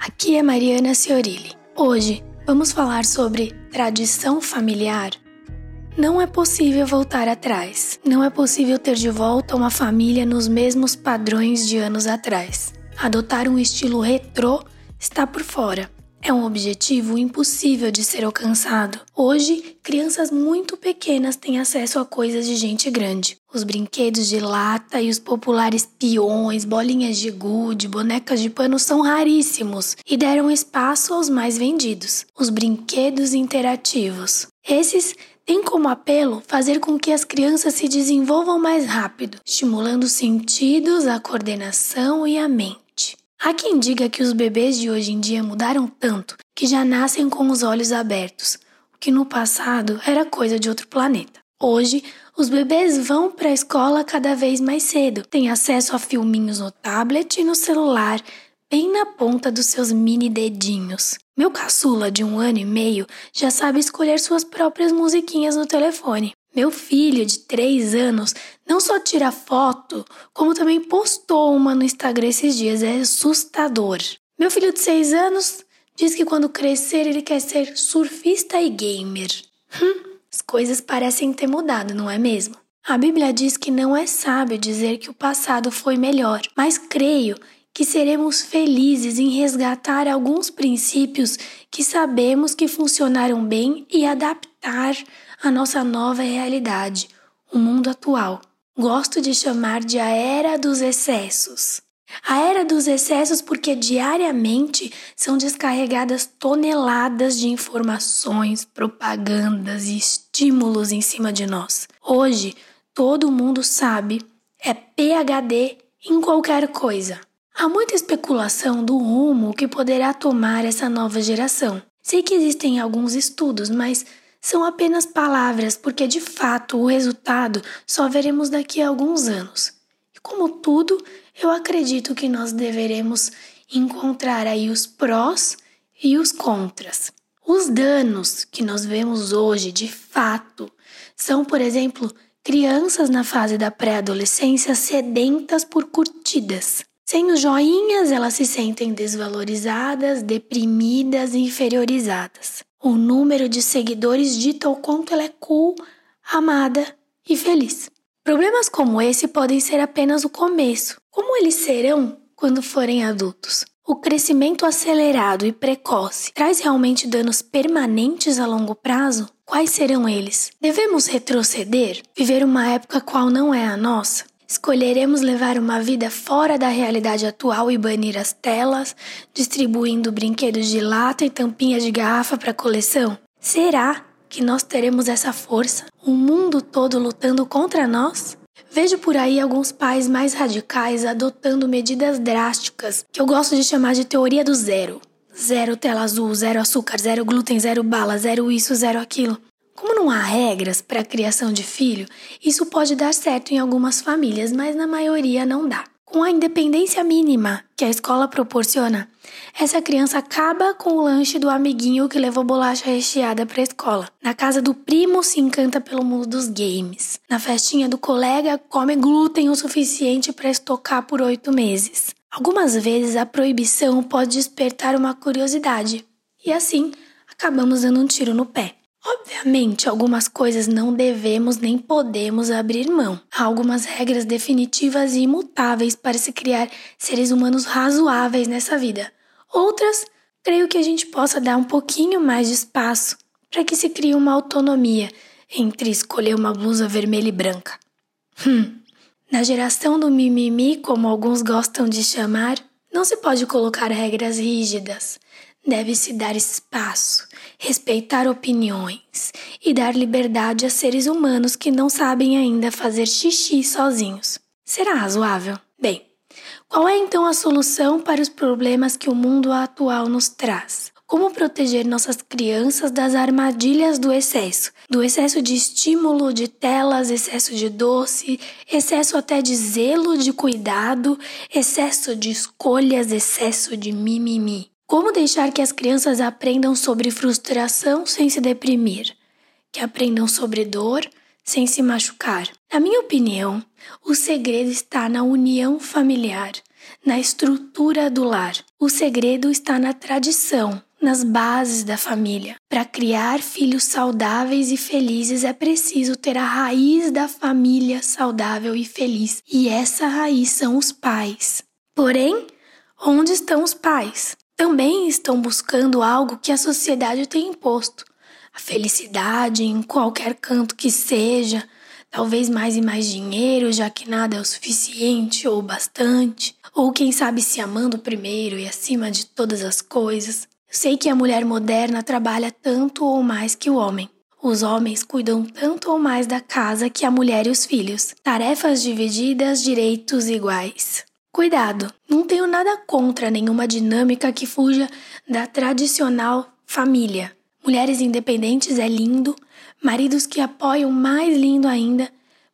Aqui é Mariana Ciorilli. Hoje vamos falar sobre tradição familiar. Não é possível voltar atrás. Não é possível ter de volta uma família nos mesmos padrões de anos atrás. Adotar um estilo retrô está por fora. É um objetivo impossível de ser alcançado. Hoje, crianças muito pequenas têm acesso a coisas de gente grande. Os brinquedos de lata e os populares peões, bolinhas de gude, bonecas de pano são raríssimos e deram espaço aos mais vendidos, os brinquedos interativos. Esses têm como apelo fazer com que as crianças se desenvolvam mais rápido, estimulando os sentidos, a coordenação e a mente. Há quem diga que os bebês de hoje em dia mudaram tanto que já nascem com os olhos abertos, o que no passado era coisa de outro planeta. Hoje, os bebês vão para a escola cada vez mais cedo, têm acesso a filminhos no tablet e no celular, bem na ponta dos seus mini dedinhos. Meu caçula, de um ano e meio, já sabe escolher suas próprias musiquinhas no telefone. Meu filho, de 3 anos, não só tira foto, como também postou uma no Instagram esses dias. É assustador. Meu filho de 6 anos diz que quando crescer ele quer ser surfista e gamer. Hum, as coisas parecem ter mudado, não é mesmo? A Bíblia diz que não é sábio dizer que o passado foi melhor, mas creio que seremos felizes em resgatar alguns princípios que sabemos que funcionaram bem e adaptar a nossa nova realidade, o mundo atual. Gosto de chamar de a era dos excessos. A era dos excessos porque diariamente são descarregadas toneladas de informações, propagandas e estímulos em cima de nós. Hoje, todo mundo sabe, é PhD em qualquer coisa. Há muita especulação do rumo que poderá tomar essa nova geração. Sei que existem alguns estudos, mas são apenas palavras, porque de fato o resultado só veremos daqui a alguns anos. E como tudo, eu acredito que nós deveremos encontrar aí os prós e os contras. Os danos que nós vemos hoje, de fato, são, por exemplo, crianças na fase da pré-adolescência sedentas por curtidas. Sem os joinhas, elas se sentem desvalorizadas, deprimidas e inferiorizadas. O número de seguidores dita o quanto ela é cool, amada e feliz. Problemas como esse podem ser apenas o começo. Como eles serão quando forem adultos? O crescimento acelerado e precoce traz realmente danos permanentes a longo prazo? Quais serão eles? Devemos retroceder? Viver uma época qual não é a nossa? Escolheremos levar uma vida fora da realidade atual e banir as telas, distribuindo brinquedos de lata e tampinhas de garrafa para coleção? Será que nós teremos essa força? O mundo todo lutando contra nós? Vejo por aí alguns pais mais radicais adotando medidas drásticas que eu gosto de chamar de teoria do zero. Zero tela azul, zero açúcar, zero glúten, zero bala, zero isso, zero aquilo. Como não há regras para a criação de filho, isso pode dar certo em algumas famílias, mas na maioria não dá. Com a independência mínima que a escola proporciona, essa criança acaba com o lanche do amiguinho que levou bolacha recheada para a escola. Na casa do primo se encanta pelo mundo dos games. Na festinha do colega come glúten o suficiente para estocar por oito meses. Algumas vezes a proibição pode despertar uma curiosidade e assim acabamos dando um tiro no pé. Obviamente, algumas coisas não devemos nem podemos abrir mão. Há algumas regras definitivas e imutáveis para se criar seres humanos razoáveis nessa vida. Outras, creio que a gente possa dar um pouquinho mais de espaço para que se crie uma autonomia entre escolher uma blusa vermelha e branca. Hum. Na geração do mimimi, como alguns gostam de chamar, não se pode colocar regras rígidas. Deve-se dar espaço, respeitar opiniões e dar liberdade a seres humanos que não sabem ainda fazer xixi sozinhos. Será razoável? Bem, qual é então a solução para os problemas que o mundo atual nos traz? Como proteger nossas crianças das armadilhas do excesso? Do excesso de estímulo, de telas, excesso de doce, excesso até de zelo, de cuidado, excesso de escolhas, excesso de mimimi. Como deixar que as crianças aprendam sobre frustração sem se deprimir? Que aprendam sobre dor sem se machucar? Na minha opinião, o segredo está na união familiar, na estrutura do lar. O segredo está na tradição, nas bases da família. Para criar filhos saudáveis e felizes é preciso ter a raiz da família saudável e feliz, e essa raiz são os pais. Porém, onde estão os pais? Também estão buscando algo que a sociedade tem imposto: a felicidade em qualquer canto que seja, talvez mais e mais dinheiro, já que nada é o suficiente ou bastante, ou quem sabe se amando primeiro e acima de todas as coisas. Sei que a mulher moderna trabalha tanto ou mais que o homem. Os homens cuidam tanto ou mais da casa que a mulher e os filhos. Tarefas divididas, direitos iguais. Cuidado, não tenho nada contra nenhuma dinâmica que fuja da tradicional família. Mulheres independentes é lindo, maridos que apoiam mais lindo ainda,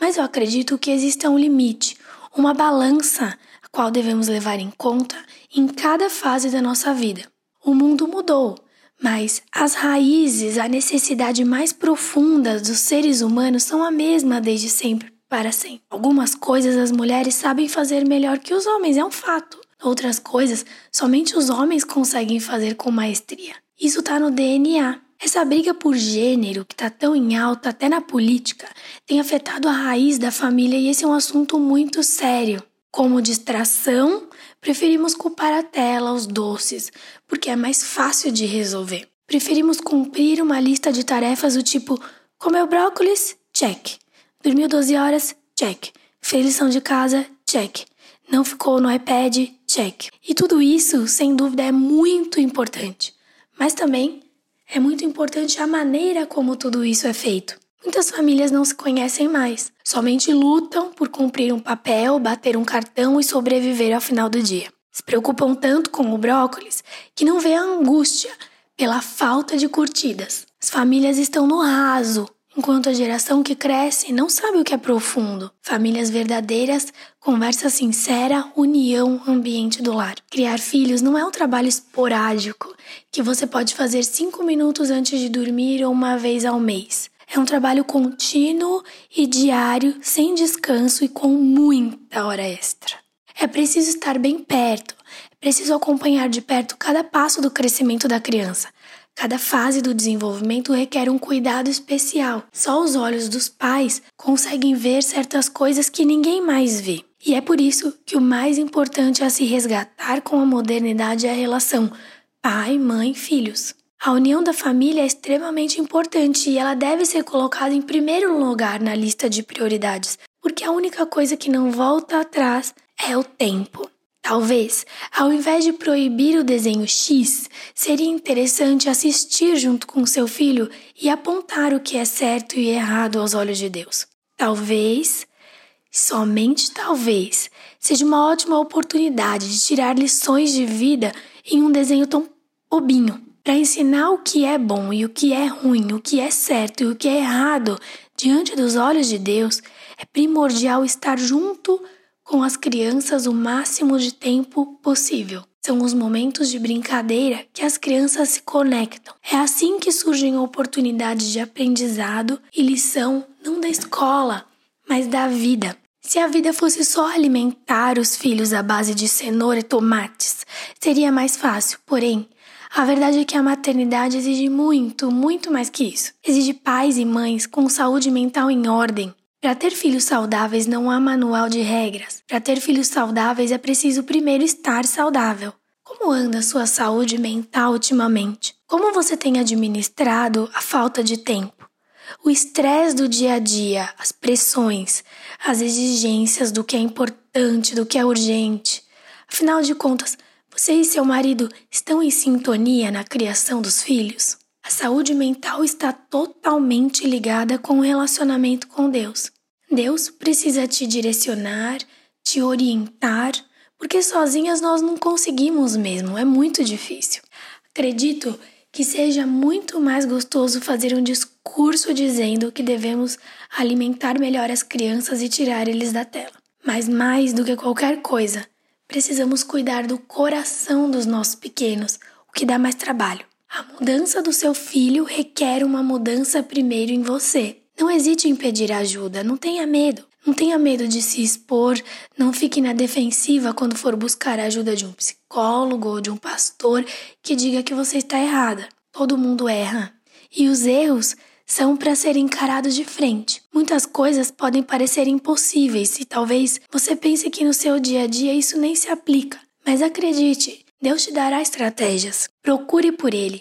mas eu acredito que exista um limite, uma balança a qual devemos levar em conta em cada fase da nossa vida. O mundo mudou, mas as raízes, a necessidade mais profunda dos seres humanos são a mesma desde sempre para sempre. Algumas coisas as mulheres sabem fazer melhor que os homens, é um fato. Outras coisas somente os homens conseguem fazer com maestria. Isso está no DNA. Essa briga por gênero, que está tão em alta até na política, tem afetado a raiz da família e esse é um assunto muito sério. Como distração, preferimos culpar a tela, os doces, porque é mais fácil de resolver. Preferimos cumprir uma lista de tarefas do tipo: comeu brócolis? Check. Dormiu 12 horas? Check. Fez lição de casa? Check. Não ficou no iPad? Check. E tudo isso, sem dúvida, é muito importante. Mas também é muito importante a maneira como tudo isso é feito. Muitas famílias não se conhecem mais, somente lutam por cumprir um papel, bater um cartão e sobreviver ao final do dia. Se preocupam tanto com o brócolis que não vê a angústia pela falta de curtidas. As famílias estão no raso, enquanto a geração que cresce não sabe o que é profundo. Famílias verdadeiras, conversa sincera, união, ambiente do lar. Criar filhos não é um trabalho esporádico que você pode fazer cinco minutos antes de dormir ou uma vez ao mês. É um trabalho contínuo e diário, sem descanso e com muita hora extra. É preciso estar bem perto, é preciso acompanhar de perto cada passo do crescimento da criança. Cada fase do desenvolvimento requer um cuidado especial. Só os olhos dos pais conseguem ver certas coisas que ninguém mais vê. E é por isso que o mais importante a se resgatar com a modernidade é a relação pai, mãe, filhos. A união da família é extremamente importante e ela deve ser colocada em primeiro lugar na lista de prioridades, porque a única coisa que não volta atrás é o tempo. Talvez, ao invés de proibir o desenho X, seria interessante assistir junto com seu filho e apontar o que é certo e errado aos olhos de Deus. Talvez, somente talvez, seja uma ótima oportunidade de tirar lições de vida em um desenho tão bobinho para ensinar o que é bom e o que é ruim, o que é certo e o que é errado diante dos olhos de Deus, é primordial estar junto com as crianças o máximo de tempo possível. São os momentos de brincadeira que as crianças se conectam. É assim que surgem oportunidades de aprendizado e lição não da escola, mas da vida. Se a vida fosse só alimentar os filhos à base de cenoura e tomates, seria mais fácil. Porém, a verdade é que a maternidade exige muito, muito mais que isso. Exige pais e mães com saúde mental em ordem. Para ter filhos saudáveis não há manual de regras. Para ter filhos saudáveis é preciso primeiro estar saudável. Como anda a sua saúde mental ultimamente? Como você tem administrado a falta de tempo? O estresse do dia a dia, as pressões, as exigências do que é importante, do que é urgente. Afinal de contas, você e seu marido estão em sintonia na criação dos filhos? A saúde mental está totalmente ligada com o relacionamento com Deus. Deus precisa te direcionar, te orientar, porque sozinhas nós não conseguimos mesmo, é muito difícil. Acredito que seja muito mais gostoso fazer um discurso dizendo que devemos alimentar melhor as crianças e tirar eles da tela. Mas mais do que qualquer coisa, precisamos cuidar do coração dos nossos pequenos, o que dá mais trabalho. A mudança do seu filho requer uma mudança primeiro em você. Não hesite em pedir ajuda, não tenha medo. Não tenha medo de se expor, não fique na defensiva quando for buscar a ajuda de um psicólogo ou de um pastor que diga que você está errada. Todo mundo erra. E os erros são para serem encarados de frente. Muitas coisas podem parecer impossíveis e talvez você pense que no seu dia a dia isso nem se aplica. Mas acredite, Deus te dará estratégias. Procure por Ele.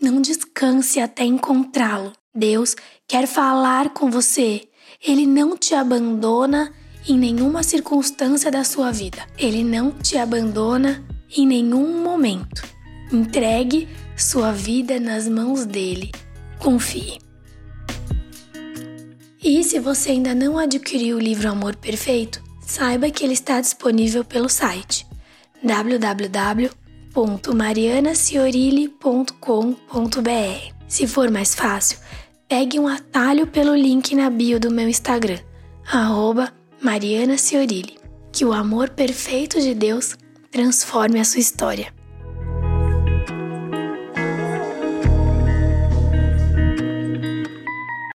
Não descanse até encontrá-lo. Deus quer falar com você ele não te abandona em nenhuma circunstância da sua vida. Ele não te abandona em nenhum momento. Entregue sua vida nas mãos dele. Confie. E se você ainda não adquiriu o livro Amor Perfeito, saiba que ele está disponível pelo site www.marianaciorile.com.br. Se for mais fácil, pegue um atalho pelo link na bio do meu Instagram, arroba Mariana Ciorilli. Que o amor perfeito de Deus transforme a sua história.